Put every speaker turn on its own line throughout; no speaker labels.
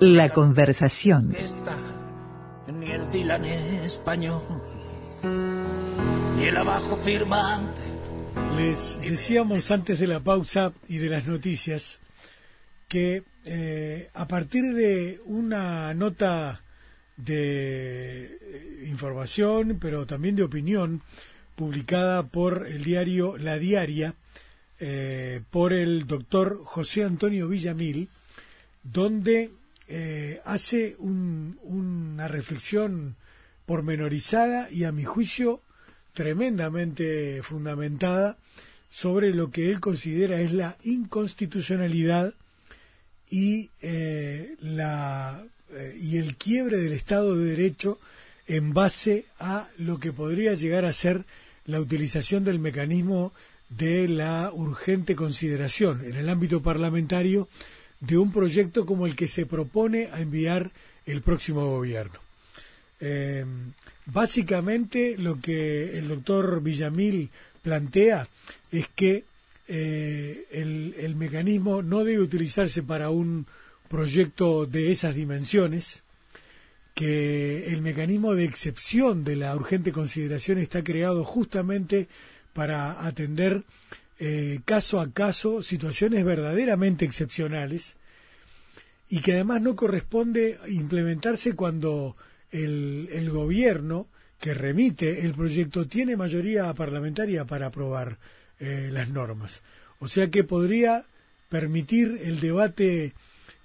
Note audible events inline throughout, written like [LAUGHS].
La conversación.
Ni el Dylan español, ni el abajo firmante.
Les decíamos antes de la pausa y de las noticias que eh, a partir de una nota de eh, información, pero también de opinión, publicada por el diario La Diaria, eh, por el doctor José Antonio Villamil, donde eh, hace una reflexión pormenorizada y a mi juicio tremendamente fundamentada sobre lo que él considera es la inconstitucionalidad y, eh, la, y el quiebre del Estado de Derecho en base a lo que podría llegar a ser la utilización del mecanismo de la urgente consideración. En el ámbito parlamentario de un proyecto como el que se propone a enviar el próximo gobierno. Eh, básicamente lo que el doctor Villamil plantea es que eh, el, el, mecanismo no debe utilizarse para un proyecto de esas dimensiones, que el mecanismo de excepción de la urgente consideración está creado justamente para atender eh, caso a caso situaciones verdaderamente excepcionales y que además no corresponde implementarse cuando el, el gobierno que remite el proyecto tiene mayoría parlamentaria para aprobar eh, las normas. O sea que podría permitir el debate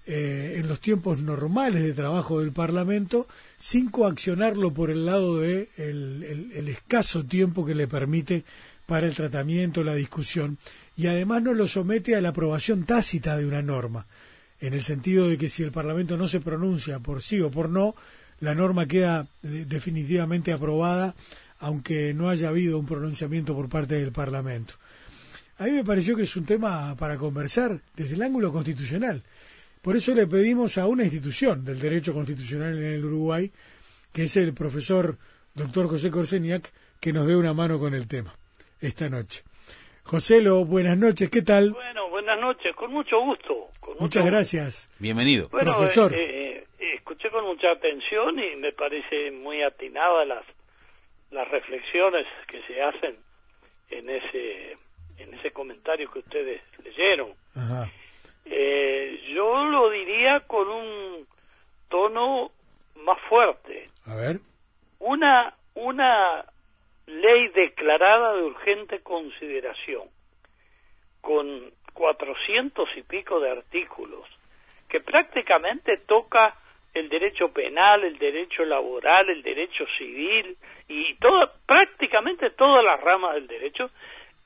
eh, en los tiempos normales de trabajo del Parlamento sin coaccionarlo por el lado de el escaso tiempo que le permite para el tratamiento, la discusión, y además no lo somete a la aprobación tácita de una norma, en el sentido de que si el Parlamento no se pronuncia por sí o por no, la norma queda eh, definitivamente aprobada, aunque no haya habido un pronunciamiento por parte del Parlamento. A mí me pareció que es un tema para conversar desde el ángulo constitucional. Por eso le pedimos a una institución del derecho constitucional en el Uruguay, que es el profesor doctor José Corseniak, que nos dé una mano con el tema esta noche. Joselo, buenas noches, ¿qué tal?
Bueno, buenas noches, con mucho gusto.
Muchas gracias.
Bienvenido.
Profesor.
Eh, eh, escuché con mucha atención y me parece muy atinada las, las reflexiones que se hacen en ese, en ese comentario que ustedes leyeron. Eh, yo lo diría con un tono más fuerte.
A ver.
Una, una ley declarada de urgente consideración, con cuatrocientos y pico de artículos, que prácticamente toca el derecho penal, el derecho laboral, el derecho civil y todo, prácticamente todas las ramas del derecho,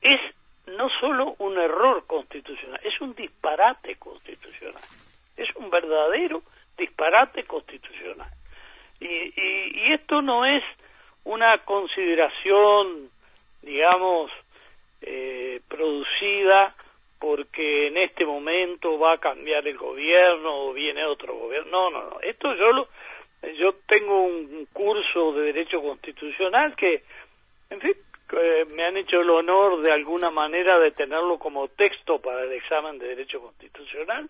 es no solo un error constitucional, es un disparate constitucional, es un verdadero disparate constitucional. Y, y, y esto no es una consideración, digamos, eh, producida porque en este momento va a cambiar el gobierno o viene otro gobierno. No, no, no. Esto yo lo, yo tengo un curso de derecho constitucional que, en fin, me han hecho el honor de alguna manera de tenerlo como texto para el examen de derecho constitucional,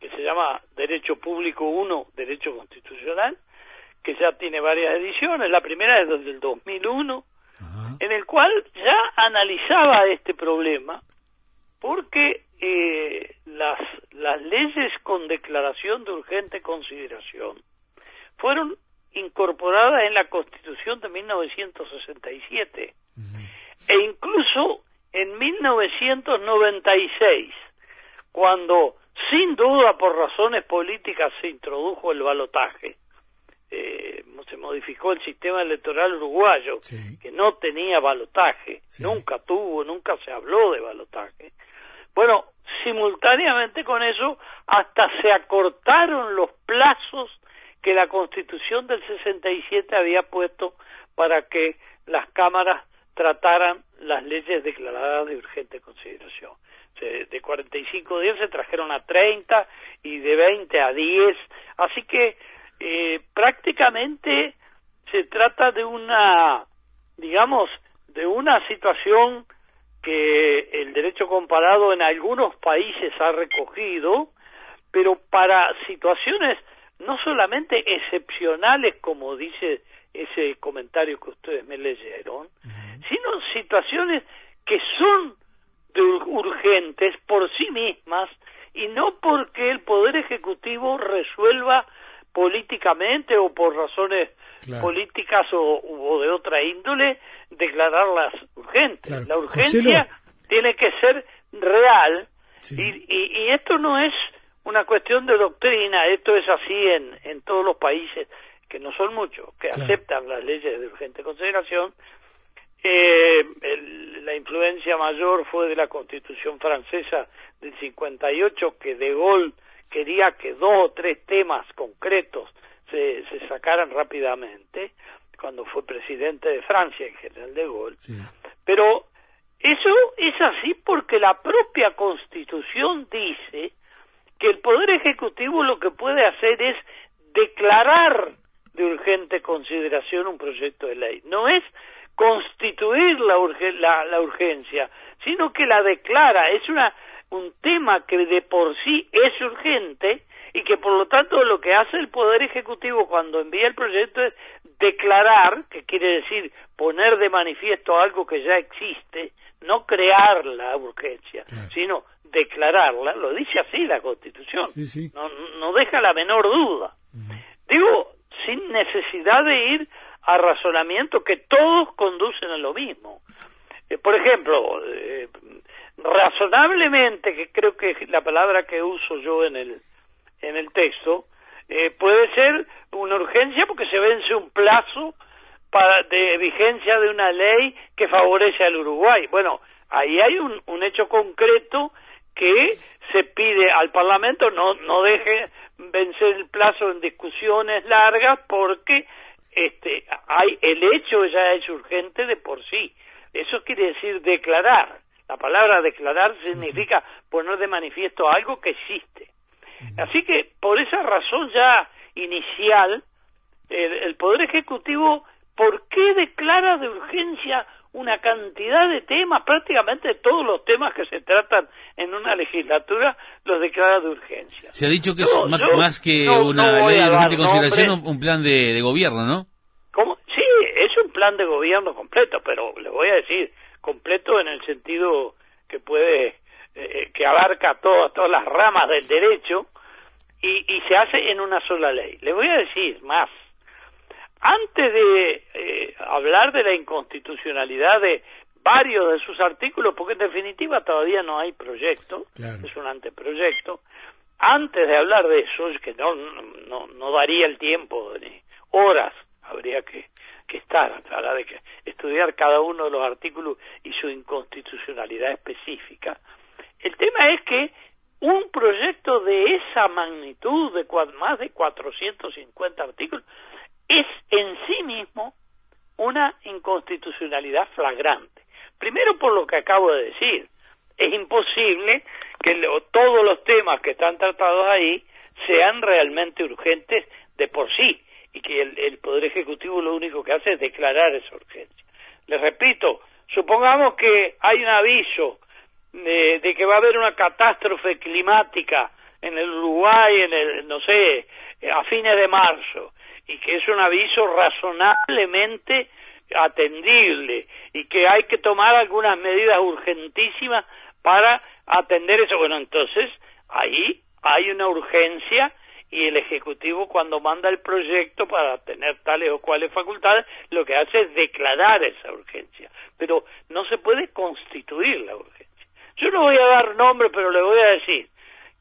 que se llama Derecho Público 1, Derecho Constitucional, que ya tiene varias ediciones, la primera es desde el 2001, en el cual ya analizaba este problema, porque eh, las, las leyes con declaración de urgente consideración fueron incorporadas en la Constitución de 1967 e incluso en 1996, cuando sin duda por razones políticas se introdujo el balotaje eh, se modificó el sistema electoral uruguayo, que no tenía balotaje, nunca tuvo, nunca se habló de balotaje. Bueno, simultáneamente con eso, hasta se acortaron los plazos que la Constitución del 67 había puesto para que las cámaras trataran las leyes declaradas de urgente consideración. De 45 días se trajeron a 30 y de 20 a 10, así que eh, prácticamente se trata de una, digamos, de una situación que el derecho comparado en algunos países ha recogido, pero para situaciones no solamente excepcionales como dice ese comentario que ustedes me leyeron, sino situaciones que son urgentes por sí mismas y no porque el Poder Ejecutivo resuelva políticamente o por razones políticas o, de otra índole declararlas urgentes. La urgencia tiene que ser real y, y, esto no es una cuestión de doctrina, esto es así en, en todos los países, que no son muchos, que aceptan las leyes de urgente consideración. Eh, la influencia mayor fue de la Constitución francesa del 58, que De Gaulle quería que dos o tres temas concretos se, se sacaran rápidamente, cuando fue presidente de Francia, en general De Gaulle. Pero eso es así porque la propia Constitución dice que el Poder Ejecutivo lo que puede hacer es declarar de urgente consideración un proyecto de ley. No es constituir la, la, urgencia, sino que la declara. Es una, un tema que de por sí es urgente y que por lo tanto lo que hace el Poder Ejecutivo cuando envía el proyecto es declarar, que quiere decir poner de manifiesto algo que ya existe, no crear la urgencia, sino declararla, lo dice así la Constitución, No, no deja la menor duda. Digo, sin necesidad de ir a razonamiento que todos conducen a lo mismo. Eh, por ejemplo, eh, razonablemente, que creo que es la palabra que uso yo en el, en el texto, eh, puede ser una urgencia porque se vence un plazo para, de vigencia de una ley que favorece al Uruguay. Bueno, ahí hay un, un hecho concreto que se pide al Parlamento no, no deje vencer el plazo en discusiones largas porque este hay el hecho ya es urgente de por sí. Eso quiere decir declarar. La palabra declarar significa poner de manifiesto algo que existe. Así que por esa razón ya inicial, el Poder Ejecutivo, ¿por qué declara de urgencia una cantidad de temas, prácticamente todos los temas que se tratan en una legislatura los declara de urgencia.
Se ha dicho que es más, que una ley de urgente consideración, un, plan de, gobierno, ¿no?
¿Cómo? Sí, es un plan de gobierno completo, pero le voy a decir, completo en el sentido que puede, eh, que abarca todas, todas las ramas del derecho y, y se hace en una sola ley. Le voy a decir más antes de eh, hablar de la inconstitucionalidad de varios de sus artículos, porque en definitiva todavía no hay proyecto, es un anteproyecto, antes de hablar de eso, que no, no, no daría el tiempo, ni horas habría que, que estar, a de que estudiar cada uno de los artículos y su inconstitucionalidad específica. El tema es que un proyecto de esa magnitud, de más de 450 artículos, es en sí mismo una inconstitucionalidad flagrante. Primero por lo que acabo de decir, es imposible que todos los temas que están tratados ahí sean realmente urgentes de por sí y que el, Poder Ejecutivo lo único que hace es declarar esa urgencia. Les repito, supongamos que hay un aviso de, de, que va a haber una catástrofe climática en el Uruguay, en el, no sé, a fines de marzo, y que es un aviso razonablemente atendible y que hay que tomar algunas medidas urgentísimas para atender eso. Bueno, entonces ahí hay una urgencia y el Ejecutivo cuando manda el proyecto para tener tales o cuales facultades, lo que hace es declarar esa urgencia. Pero no se puede constituir la urgencia. Yo no voy a dar nombre, pero le voy a decir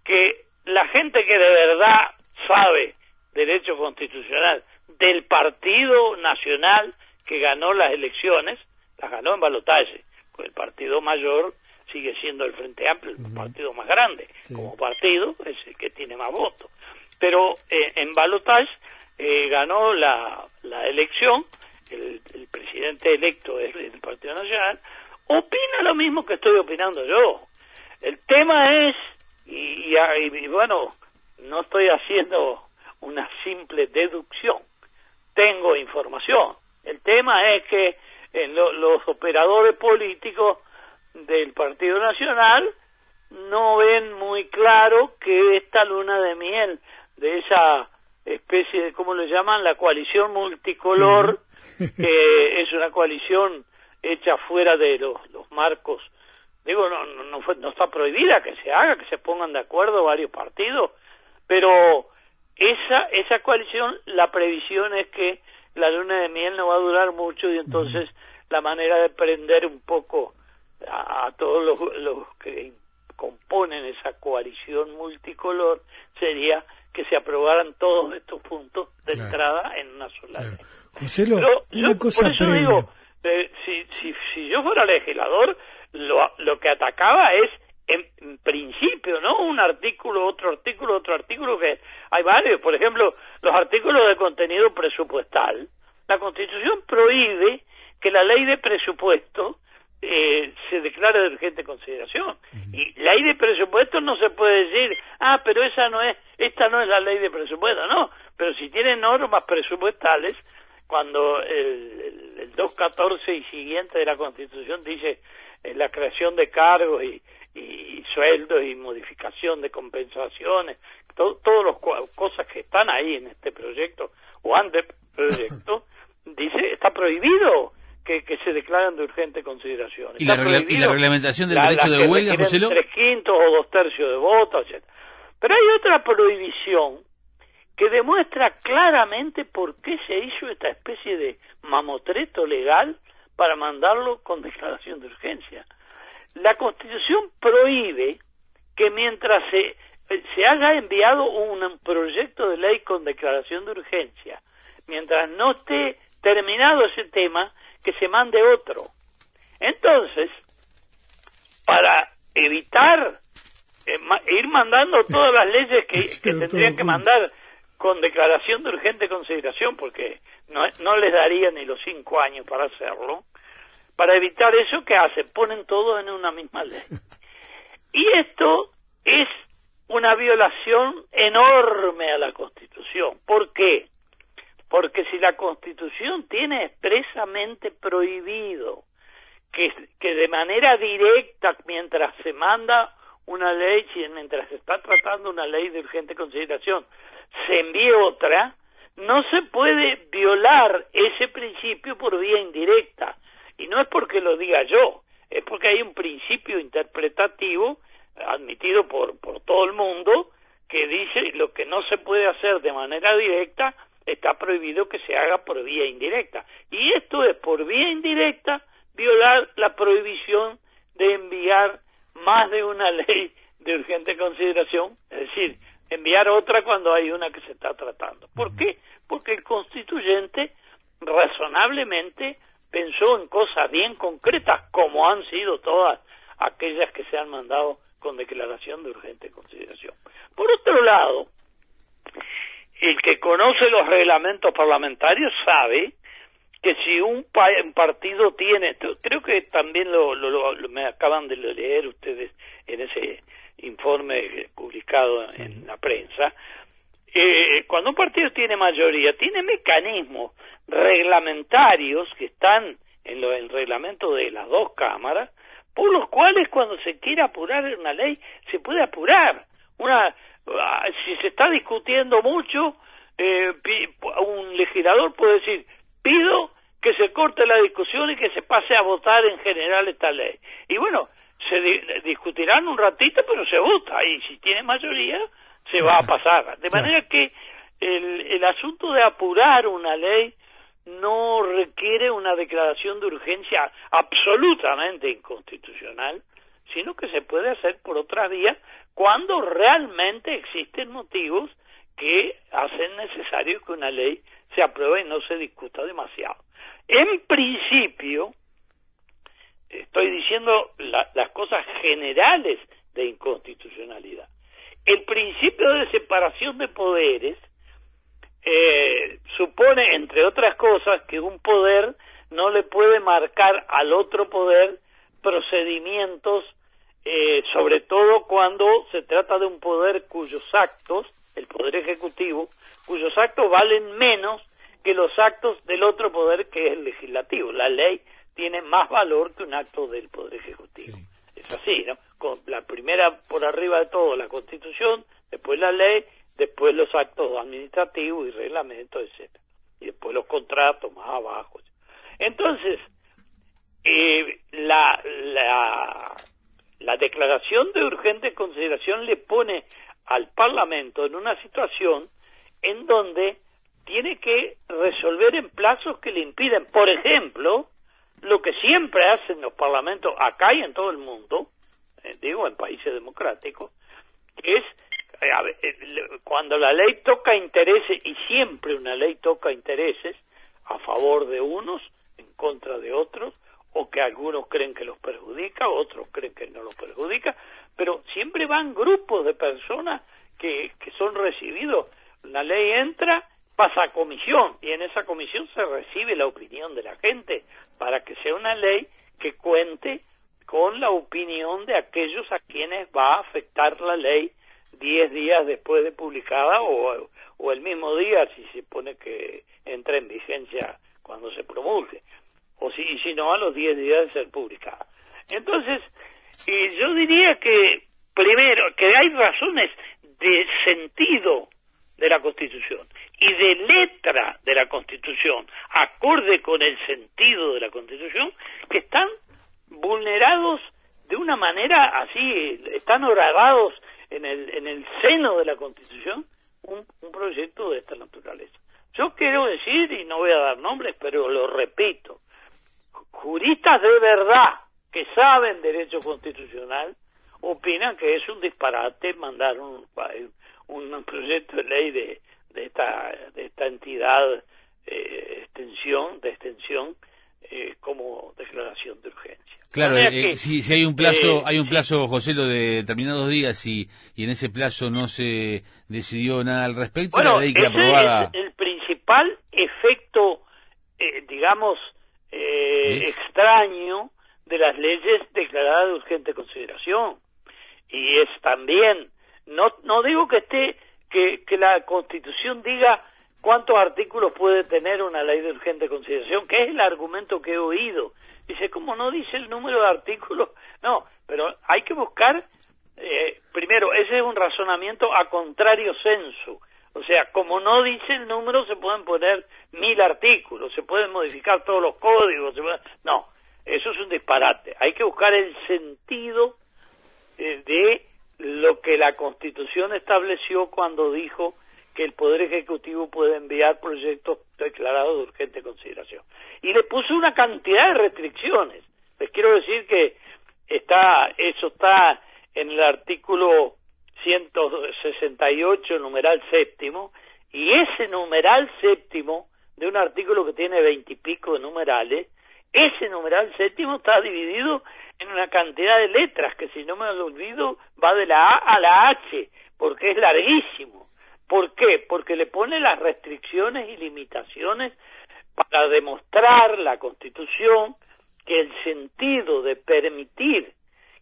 que la gente que de verdad sabe derecho constitucional del Partido Nacional que ganó las elecciones, las ganó en balotaje, pues el partido mayor sigue siendo el Frente Amplio, el partido más grande, como partido es el que tiene más votos. Pero eh, en balotaje eh, ganó la, la elección, el, presidente electo es del Partido Nacional, opina lo mismo que estoy opinando yo. El tema es, y bueno, no estoy haciendo una simple deducción. Tengo información. El tema es que en los operadores políticos del Partido Nacional no ven muy claro que esta luna de miel de esa especie de, ¿cómo le llaman? La coalición multicolor, [LAUGHS] que es una coalición hecha fuera de los, los marcos. Digo, no, no, no, no está prohibida que se haga, que se pongan de acuerdo varios partidos, pero esa, esa coalición, la previsión es que la luna de miel no va a durar mucho y entonces la manera de prender un poco a, todos los, los que componen esa coalición multicolor sería que se aprobaran todos estos puntos de entrada en una sola ley.
José, lo, una cosa
por eso digo, eh, si, si, si yo fuera legislador, lo, lo que atacaba es en, principio, ¿no? Un artículo, otro artículo, otro artículo, que hay varios. Por ejemplo, los artículos de contenido presupuestal. La Constitución prohíbe que la ley de presupuesto eh, se declare de urgente consideración. Y ley de presupuesto no se puede decir, ah, pero esa no es, esta no es la ley de presupuesto, no. Pero si tiene normas presupuestales, cuando el, el 214 y siguiente de la Constitución dice eh, la creación de cargos y, y sueldos y modificación de compensaciones, todas las cosas que están ahí en este proyecto o ante proyecto, [LAUGHS] dice está prohibido que, que se declaren de urgente consideración.
¿Y la, reglamentación del derecho de huelga, José
Tres quintos o dos tercios de votos, etc. Pero hay otra prohibición que demuestra claramente por qué se hizo esta especie de mamotreto legal para mandarlo con declaración de urgencia. La Constitución prohíbe que mientras se, se haya enviado un proyecto de ley con declaración de urgencia, mientras no esté terminado ese tema, que se mande otro. Entonces, para evitar eh, ir mandando todas las leyes que, [LAUGHS] que tendrían que mandar con declaración de urgente consideración, porque no, no les daría ni los cinco años para hacerlo, para evitar eso, ¿qué hacen? Ponen todo en una misma ley. Y esto es una violación enorme a la Constitución. ¿Por qué? Porque si la Constitución tiene expresamente prohibido que, de manera directa, mientras se manda una ley, mientras se está tratando una ley de urgente consideración, se envíe otra, no se puede violar ese principio por vía indirecta. Y no es porque lo diga yo, es porque hay un principio interpretativo admitido por, por todo el mundo que dice lo que no se puede hacer de manera directa está prohibido que se haga por vía indirecta. Y esto es por vía indirecta violar la prohibición de enviar más de una [LAUGHS] ley de urgente consideración, es decir, enviar otra cuando hay una que se está tratando. ¿Por qué? Porque el constituyente razonablemente pensó en cosas bien concretas, como han sido todas aquellas que se han mandado con declaración de urgente consideración. Por otro lado, el que conoce los reglamentos parlamentarios sabe que si un, partido tiene, creo que también lo, me acaban de leer ustedes en ese informe publicado en la prensa, eh, cuando un partido tiene mayoría, tiene mecanismos reglamentarios que están en el reglamento de las dos cámaras, por los cuales cuando se quiere apurar una ley, se puede apurar. Una, si se está discutiendo mucho, eh, un legislador puede decir, pido que se corte la discusión y que se pase a votar en general esta ley. Y bueno, se discutirán un ratito, pero se vota, y si tiene mayoría, se va a pasar. De manera que el, el asunto de apurar una ley no requiere una declaración de urgencia absolutamente inconstitucional, sino que se puede hacer por otra vía cuando realmente existen motivos que hacen necesario que una ley se apruebe y no se discuta demasiado. En principio, estoy diciendo las cosas generales de inconstitucionalidad. El principio de separación de poderes eh, supone, entre otras cosas, que un poder no le puede marcar al otro poder procedimientos, eh, sobre todo cuando se trata de un poder cuyos actos, el poder ejecutivo, cuyos actos valen menos que los actos del otro poder que es el legislativo. La ley tiene más valor que un acto del poder ejecutivo. Es así, ¿no? Con la primera por arriba de todo la Constitución, después la ley, después los actos administrativos y reglamentos, etcétera, y después los contratos más abajo. Entonces, eh, la, la, la declaración de urgente consideración le pone al Parlamento en una situación en donde tiene que resolver en plazos que le impiden, por ejemplo, lo que siempre hacen los parlamentos acá y en todo el mundo, eh, digo en países democráticos, es eh, eh, cuando la ley toca intereses, y siempre una ley toca intereses, a favor de unos, en contra de otros, algunos creen que los perjudica, otros creen que no los perjudica, pero siempre van grupos de personas que, que son recibidos. La ley entra, pasa a comisión, y en esa comisión se recibe la opinión de la gente para que sea una ley que cuente con la opinión de aquellos a quienes va a afectar la ley diez días después de publicada o, o el mismo día si se pone que entra en vigencia cuando se promulgue o si, si no a los 10 días de ser publicada. Entonces, eh, yo diría que, primero, que hay razones de sentido de la Constitución y de letra de la Constitución, acorde con el sentido de la Constitución, que están vulnerados de una manera así, están horadados en el, en el seno de la Constitución un proyecto de esta naturaleza. Yo quiero decir, y no voy a dar nombres, pero lo repito, juristas de verdad que saben derecho constitucional opinan que es un disparate mandar un, un proyecto de ley de, de esta de esta entidad eh, extensión de extensión eh, como declaración de urgencia.
Claro, eh, si, si, hay un plazo, hay un plazo, José, lo de determinados días y, y en ese plazo no se decidió nada al respecto,
bueno, la ley que aprobada... el principal efecto, digamos, eh, extraño de las leyes declaradas de urgente consideración. Y es también, no, no digo que esté, que, que la Constitución diga cuántos artículos puede tener una ley de urgente consideración, que es el argumento que he oído. Dice, ¿cómo no dice el número de artículos? [LAUGHS] No, pero hay que buscar, eh, primero, ese es un razonamiento a contrario censo. O sea, como no dice el número, se pueden poner mil artículos, se pueden modificar todos los códigos. No, eso es un disparate. Hay que buscar el sentido eh, de lo que la Constitución estableció cuando dijo que el Poder Ejecutivo puede enviar proyectos declarados de urgente consideración. Y le puso una cantidad de restricciones. Les quiero decir que está, eso está en el artículo 168, numeral séptimo, y ese numeral séptimo de un artículo que tiene veintipico de numerales, ese numeral séptimo está dividido en una cantidad de letras que si no me lo olvido va de la A a la H, porque es larguísimo. ¿Por qué? Porque le pone las restricciones y limitaciones para demostrar la Constitución que el sentido de permitir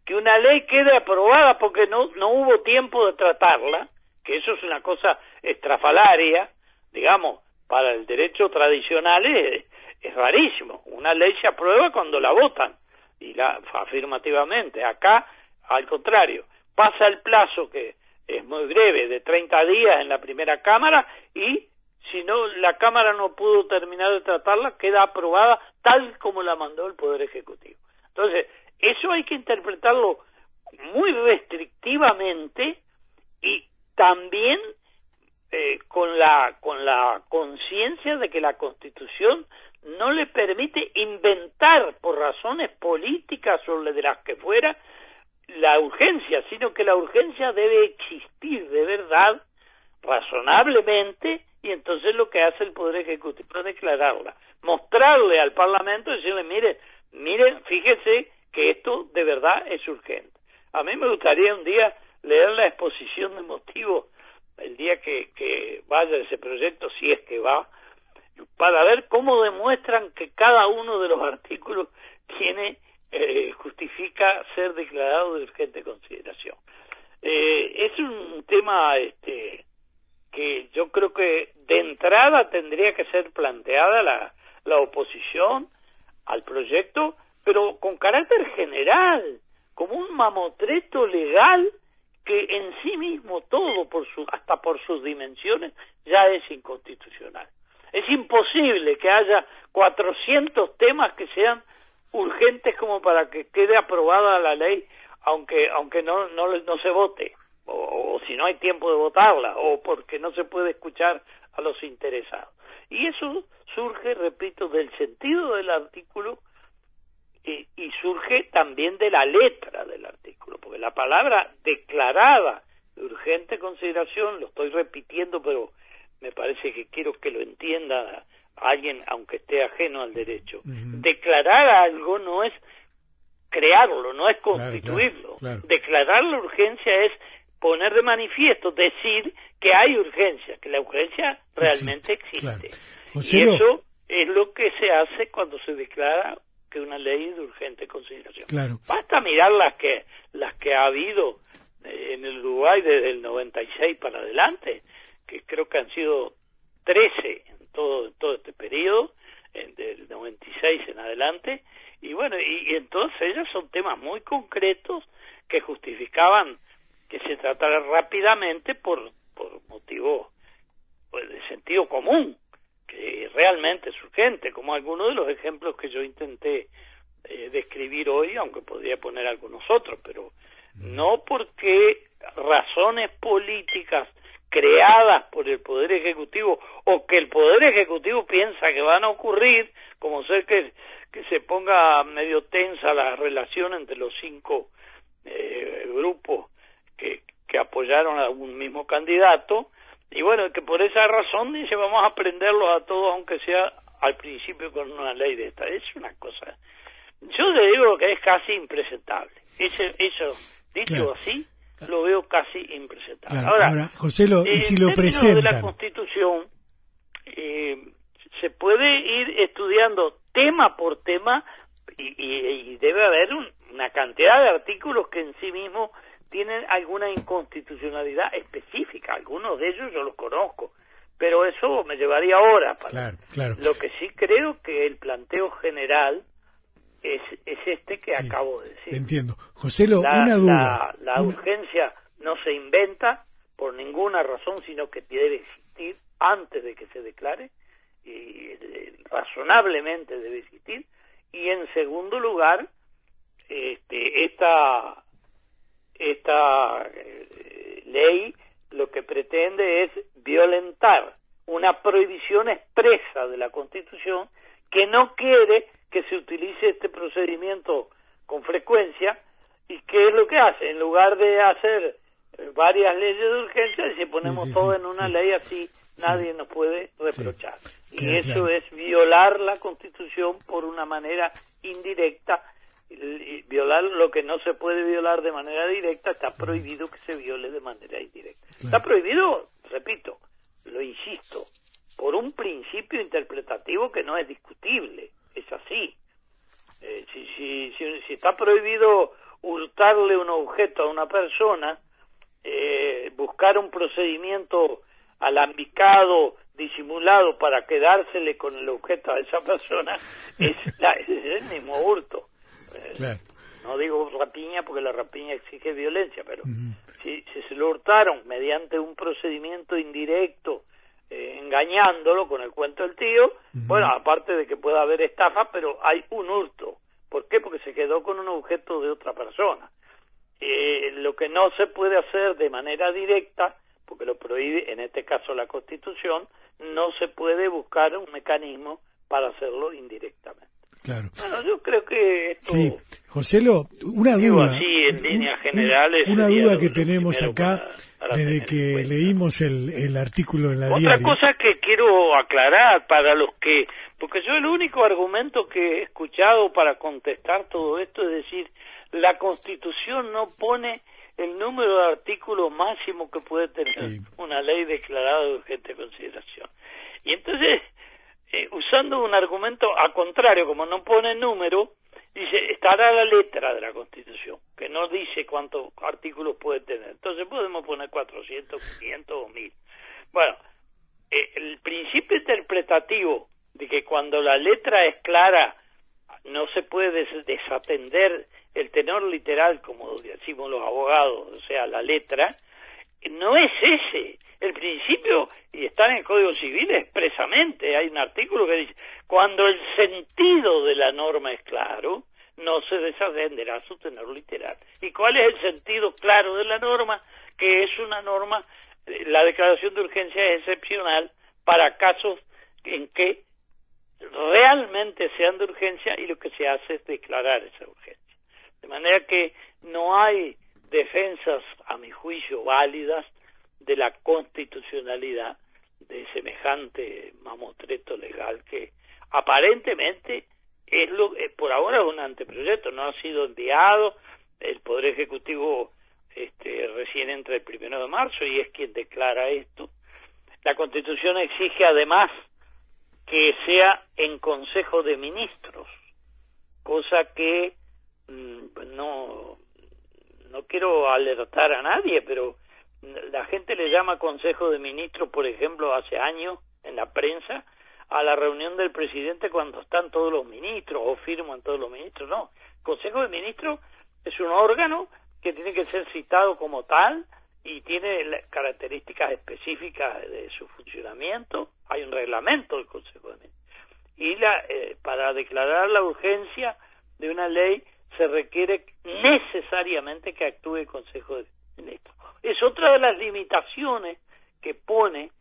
que una ley quede aprobada porque no, no hubo tiempo de tratarla, que eso es una cosa estrafalaria, digamos, para el derecho tradicional es, es rarísimo. Una ley se aprueba cuando la votan, y la afirmativamente. Acá, al contrario, pasa el plazo que es muy breve, de 30 días en la primera Cámara, y si no, la Cámara no pudo terminar de tratarla, queda aprobada tal como la mandó el Poder Ejecutivo. Entonces, eso hay que interpretarlo muy restrictivamente y también eh, con la con la conciencia de que la Constitución no le permite inventar por razones políticas o de las que fuera la urgencia, sino que la urgencia debe existir de verdad, razonablemente, y entonces lo que hace el Poder Ejecutivo es declararla, mostrarle al Parlamento y decirle, mire, miren, fíjese que esto de verdad es urgente. A mí me gustaría un día leer la exposición de motivos el día que, vaya ese proyecto, si es que va, para ver cómo demuestran que cada uno de los artículos tiene eh, justifica ser declarado de urgente consideración. Eh, es un tema este que yo creo que de entrada tendría que ser planteada la, la oposición al proyecto pero con carácter general, como un mamotreto legal que en sí mismo todo, por su, hasta por sus dimensiones, ya es inconstitucional. Es imposible que haya 400 temas que sean urgentes como para que quede aprobada la ley, aunque aunque no no, no se vote, o, o si no hay tiempo de votarla, o porque no se puede escuchar a los interesados. Y eso surge, repito, del sentido del artículo y, y, surge también de la letra del artículo, porque la palabra declarada de urgente consideración, lo estoy repitiendo, pero me parece que quiero que lo entienda alguien, aunque esté ajeno al derecho. Declarar algo no es crearlo, no es constituirlo. Declarar la urgencia es poner de manifiesto, decir que hay urgencia, que la urgencia realmente existe. Y eso es lo que se hace cuando se declara que una ley de urgente consideración. Basta mirar las que las que ha habido eh, en el Uruguay desde el 96 para adelante, que creo que han sido 13 en todo todo este periodo, en, del 96 en adelante, y bueno, y, y entonces ellas son temas muy concretos que justificaban que se tratara rápidamente por por motivo pues, de sentido común que realmente es urgente, como algunos de los ejemplos que yo intenté eh, describir hoy, aunque podría poner algunos otros, pero no porque razones políticas creadas por el Poder Ejecutivo o que el Poder Ejecutivo piensa que van a ocurrir, como ser que, que se ponga medio tensa la relación entre los cinco eh, grupos que, que apoyaron a un mismo candidato, y bueno, que por esa razón dice vamos a aprenderlos a todos, aunque sea al principio con una ley de esta. Es una cosa. Yo le digo que es casi impresentable. Eso, eso dicho así, lo veo casi impresentable.
Ahora, José, lo, y si lo presentan.
de la Constitución, eh, se puede ir estudiando tema por tema y, y, debe haber una cantidad de artículos que en sí mismo tienen alguna inconstitucionalidad específica, algunos de ellos yo los conozco, pero eso me llevaría horas para
claro,
Lo que sí creo que el planteo general es, es este que acabo de decir.
Entiendo. José, lo, una duda.
La, urgencia no se inventa por ninguna razón, sino que debe existir antes de que se declare, y eh, razonablemente debe existir, y en segundo lugar, este, esta esta eh, ley lo que pretende es violentar una prohibición expresa de la Constitución que no quiere que se utilice este procedimiento con frecuencia y qué es lo que hace en lugar de hacer eh, varias leyes de urgencia si ponemos todo en una ley así nadie nos puede reprochar. Y eso es violar la Constitución por una manera indirecta violar lo que no se puede violar de manera directa, está prohibido que se viole de manera indirecta. Está prohibido, repito, lo insisto, por un principio interpretativo que no es discutible, es así. Eh, si, si, si, está prohibido hurtarle un objeto a una persona, eh, buscar un procedimiento alambicado, disimulado para quedársele con el objeto a esa persona, es, es el mismo hurto. No digo rapiña porque la rapiña exige violencia, pero si, se lo hurtaron mediante un procedimiento indirecto, eh, engañándolo con el cuento del tío, bueno, aparte de que pueda haber estafa, pero hay un hurto. ¿Por qué? Porque se quedó con un objeto de otra persona. Eh, lo que no se puede hacer de manera directa, porque lo prohíbe en este caso la Constitución, no se puede buscar un mecanismo para hacerlo indirectamente.
Claro.
Bueno, yo creo que esto,
Sí, José, una duda.
Así, en líneas generales.
Una duda que tenemos acá desde que leímos el, el artículo en la
Otra cosa que quiero aclarar para los que, porque yo el único argumento que he escuchado para contestar todo esto es decir, la Constitución no pone el número de artículos máximo que puede tener una ley declarada de urgente consideración. Y entonces eh, usando un argumento a contrario, como no pone número, dice, estará la letra de la Constitución, que no dice cuántos artículos puede tener. Entonces podemos poner 400, 500 o 1000. Bueno, eh, el principio interpretativo de que cuando la letra es clara no se puede desatender el tenor literal, como decimos los abogados, o sea, la letra, no es ese. El principio, y está en el Código Civil expresamente, hay un artículo que dice, cuando el sentido de la norma es claro, no se desatenderá su tenor literal. ¿Y cuál es el sentido claro de la norma? Que es una norma, eh, la declaración de urgencia es excepcional para casos en que realmente sean de urgencia y lo que se hace es declarar esa urgencia. De manera que no hay defensas, a mi juicio, válidas de la constitucionalidad de semejante mamotreto legal que aparentemente es lo eh, por ahora es un anteproyecto, no ha sido enviado, el Poder Ejecutivo este, recién entra el primero de marzo y es quien declara esto. La Constitución exige además que sea en Consejo de Ministros, cosa que mm, no no quiero alertar a nadie, pero la gente le llama Consejo de Ministros, por ejemplo, hace años en la prensa a la reunión del presidente cuando están todos los ministros o firman todos los ministros. No, Consejo de Ministros es un órgano que tiene que ser citado como tal y tiene características específicas de su funcionamiento. Hay un reglamento del Consejo de Ministros. Y la, eh, para declarar la urgencia de una ley se requiere necesariamente que actúe el Consejo de Ministros. Es otra de las limitaciones que pone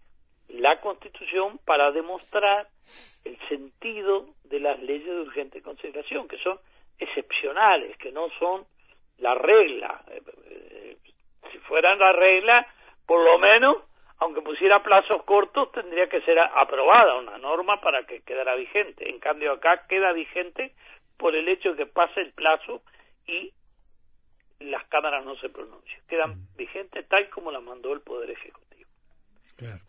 la Constitución para demostrar el sentido de las leyes de urgente consideración, que son excepcionales, que no son la regla. Eh, eh, si fueran la regla, por lo menos, aunque pusiera plazos cortos, tendría que ser aprobada una norma para que quedara vigente. En cambio, acá queda vigente por el hecho de que pase el plazo y las cámaras no se pronuncian. Quedan vigentes tal como la mandó el Poder Ejecutivo.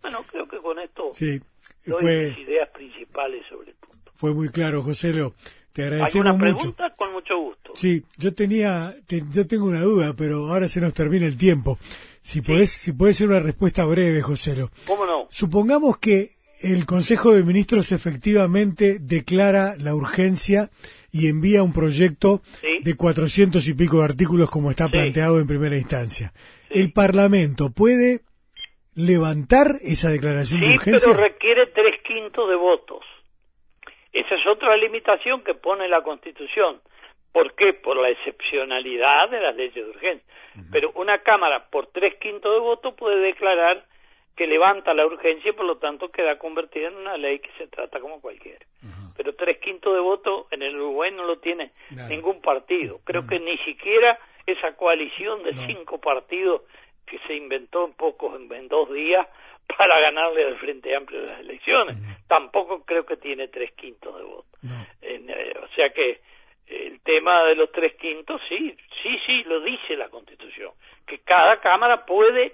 Bueno, creo que con esto
sí,
doy
fue,
ideas principales sobre el punto.
Fue muy claro, José Lo. Te agradecemos
¿Alguna
mucho.
pregunta? Con mucho gusto.
Sí, yo tenía, yo tengo una duda, pero ahora se nos termina el tiempo. Si podés, si puede ser una respuesta breve, José Lo.
¿Cómo no?
Supongamos que el Consejo de Ministros efectivamente declara la urgencia y envía un proyecto
Sí.
de cuatrocientos y pico de artículos como está
Sí.
planteado en primera instancia. ¿El Parlamento puede levantar esa declaración de
Sí,
urgencia?
pero requiere tres quintos de votos. Esa es otra limitación que pone la Constitución. ¿Por qué? Por la excepcionalidad de las leyes de urgencia. Pero una Cámara, por tres quintos de votos, puede declarar que levanta la urgencia y por lo tanto queda convertida en una ley que se trata como cualquiera. Pero tres quintos de votos en el Uruguay no lo tiene ningún partido. Creo que ni siquiera esa coalición de cinco partidos que se inventó en pocos, en, en dos días [LAUGHS] para ganarle al Frente Amplio las elecciones. Tampoco creo que tiene tres quintos de votos.
No.
En, eh, o sea que el tema de los tres quintos, sí, sí, sí, lo dice la Constitución, que cada Cámara puede,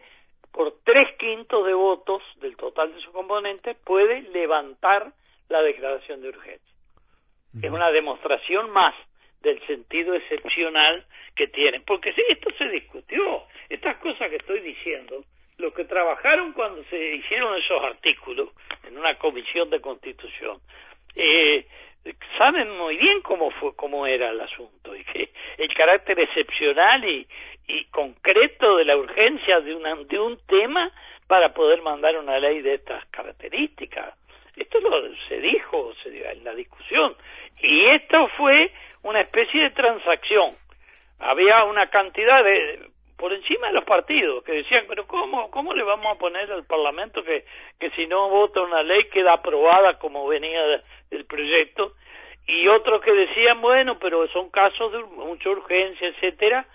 tres quintos de votos del total de sus componentes, puede levantar la declaración de urgencia. Es una demostración más del sentido excepcional que tiene, porque sí, esto se discutió, estas cosas que estoy diciendo, los que trabajaron cuando se hicieron esos artículos en una comisión de constitución, eh, saben muy bien cómo fue cómo era el asunto y que el carácter excepcional y, y concreto de la urgencia de una de un tema para poder mandar una ley de estas características. Esto lo, se dijo se dio en la discusión. Y esto fue una especie de transacción. Había una cantidad de por encima de los partidos que decían pero cómo cómo le vamos a poner al Parlamento que que si no vota una ley queda aprobada como venía de- del proyecto y otros que decían bueno pero son casos de mucha urgencia etcétera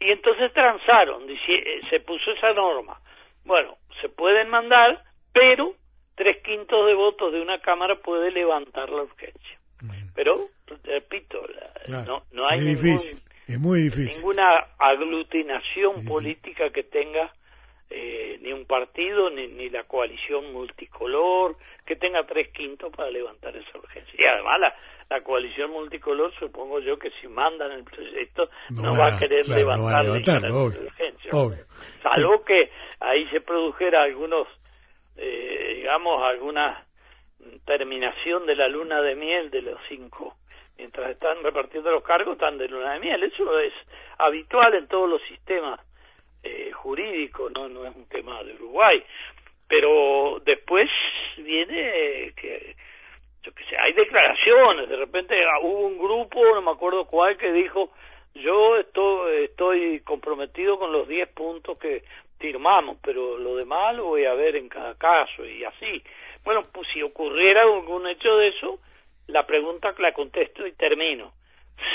y entonces transaron eh, se puso esa norma. Bueno se pueden mandar pero tres quintos de votos de una cámara puede levantar la urgencia pero repito la-
Claro.
no no hay
es
ningún
es muy difícil.
ninguna aglutinación política que tenga eh, ni un partido ni, ni la coalición multicolor que tenga tres quintos para levantar esa urgencia y además la, la coalición multicolor supongo yo que si mandan el proyecto no, va a querer
claro, no
levantar la
obvio,
urgencia
obvio.
salvo que ahí se produjera algunos eh, digamos alguna terminación de la luna de miel de los cinco mientras están repartiendo los cargos están de luna de miel. Eso es habitual en todos los sistemas eh, jurídicos, ¿no? no es un tema de Uruguay. Pero después viene que, yo sé, hay declaraciones, de repente ah, hubo un grupo, no me acuerdo cuál, que dijo, yo estoy, estoy comprometido con los 10 puntos que firmamos, pero lo demás lo voy a ver en cada caso y así. Bueno, pues si ocurriera algún hecho de eso, la pregunta la contesto y termino.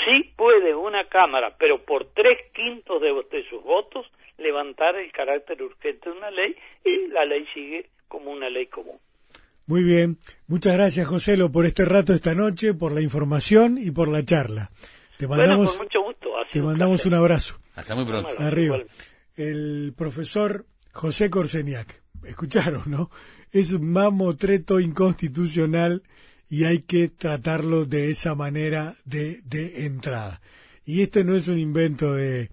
Sí puede una Cámara, pero por tres quintos de, de sus votos, levantar el carácter urgente de una ley y la ley sigue como una ley común.
Muy bien. Muchas gracias, Joselo, por este rato esta noche, por la información y por la charla. Te mandamos,
mucho gusto.
Te mandamos un abrazo.
Hasta muy pronto.
Arriba. El profesor José Corseniak. Escucharon, ¿no? Es un mamotreto inconstitucional y hay que tratarlo de esa manera de, de entrada. Y este no es un invento de,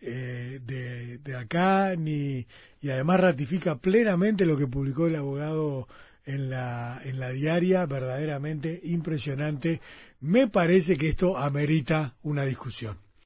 eh, de, de, acá, ni, y además ratifica plenamente lo que publicó el abogado en la, en la diaria, verdaderamente impresionante. Me parece que esto amerita una discusión.